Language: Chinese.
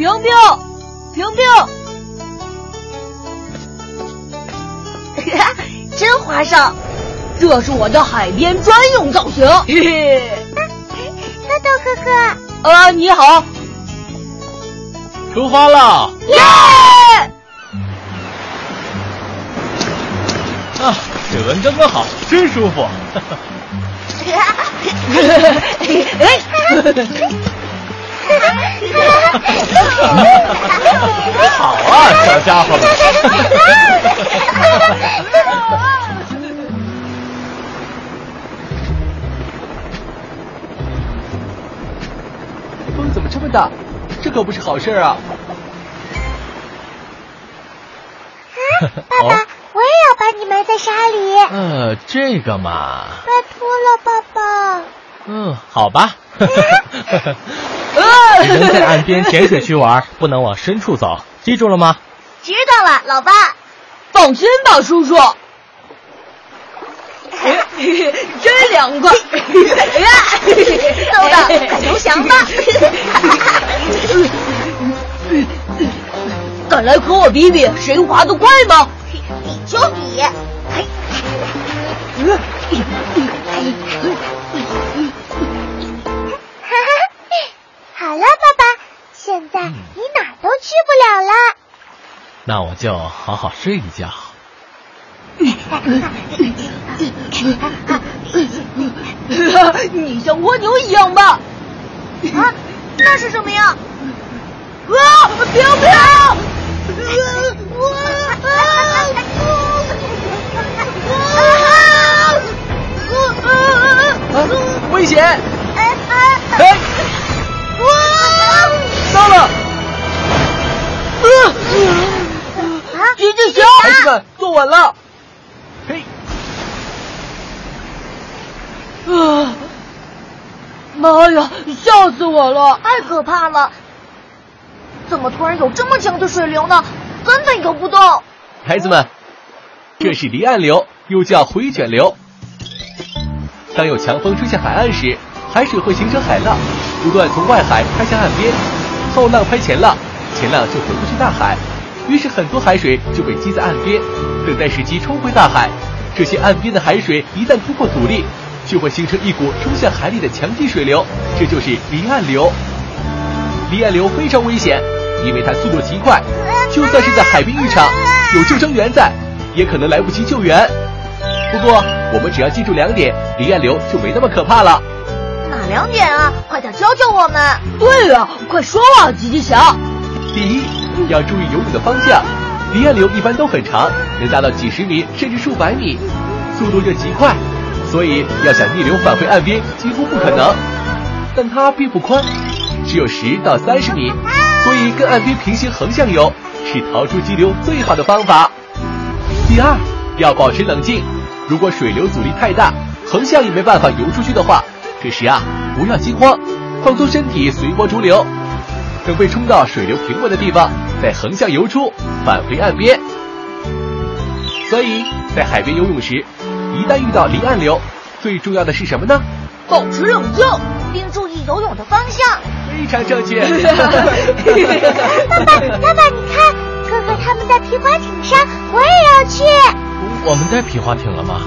平平，平平，真划算！这是我的海边专用造型。嘿嘿，豆豆哥哥，啊，你好，出发了！耶！啊，水温刚刚好，真舒服。好 啊，小家伙们！风怎么这么大？这可不是好事啊！爸 爸，我也要把你埋在沙里。呃，这个嘛，拜托了，爸爸。嗯，好吧。只能在岸边浅水区玩，不能往深处走，记住了吗？知道了，老爸。放心吧，叔叔。真凉快！豆豆，快投降吧！敢来和我比比谁滑得快吗？比就比。好了，爸爸，现在你哪儿都去不了了。那我就好好睡一觉。你像蜗牛一样吧？啊，那是什么呀？啊，平平！啊，危险！哎哎！哎，到了！啊，姐姐行，孩子们坐稳了。嘿，啊！妈呀，吓死我了！太可怕了！怎么突然有这么强的水流呢？根本游不动。孩子们，这是离岸流，又叫回卷流。当有强风吹向海岸时，海水会形成海浪，不断从外海拍向岸边。后浪拍前浪，前浪就回不去大海，于是很多海水就被积在岸边，等待时机冲回大海。这些岸边的海水一旦突破阻力，就会形成一股冲向海里的强劲水流，这就是离岸流。离岸流非常危险，因为它速度极快，就算是在海滨浴场，有救生员在，也可能来不及救援。不过我们只要记住两点，离岸流就没那么可怕了。哪两点啊？快点教教我们。对了，快说啊，吉吉侠。第一，要注意游泳的方向。离岸流一般都很长，能达到几十米甚至数百米，速度又极快，所以要想逆流返回岸边几乎不可能。但它并不宽，只有十到三十米，所以跟岸边平行横向游是逃出激流最好的方法。第二，要保持冷静。如果水流阻力太大，横向也没办法游出去的话，这时啊，不要惊慌，放松身体，随波逐流。等被冲到水流平稳的地方，再横向游出，返回岸边。所以在海边游泳时，一旦遇到离岸流，最重要的是什么呢？保持冷静，并注意游泳的方向。非常正确。爸爸，爸爸，你看，哥哥他们在皮划艇上，我也要去。我们带皮划艇了吗？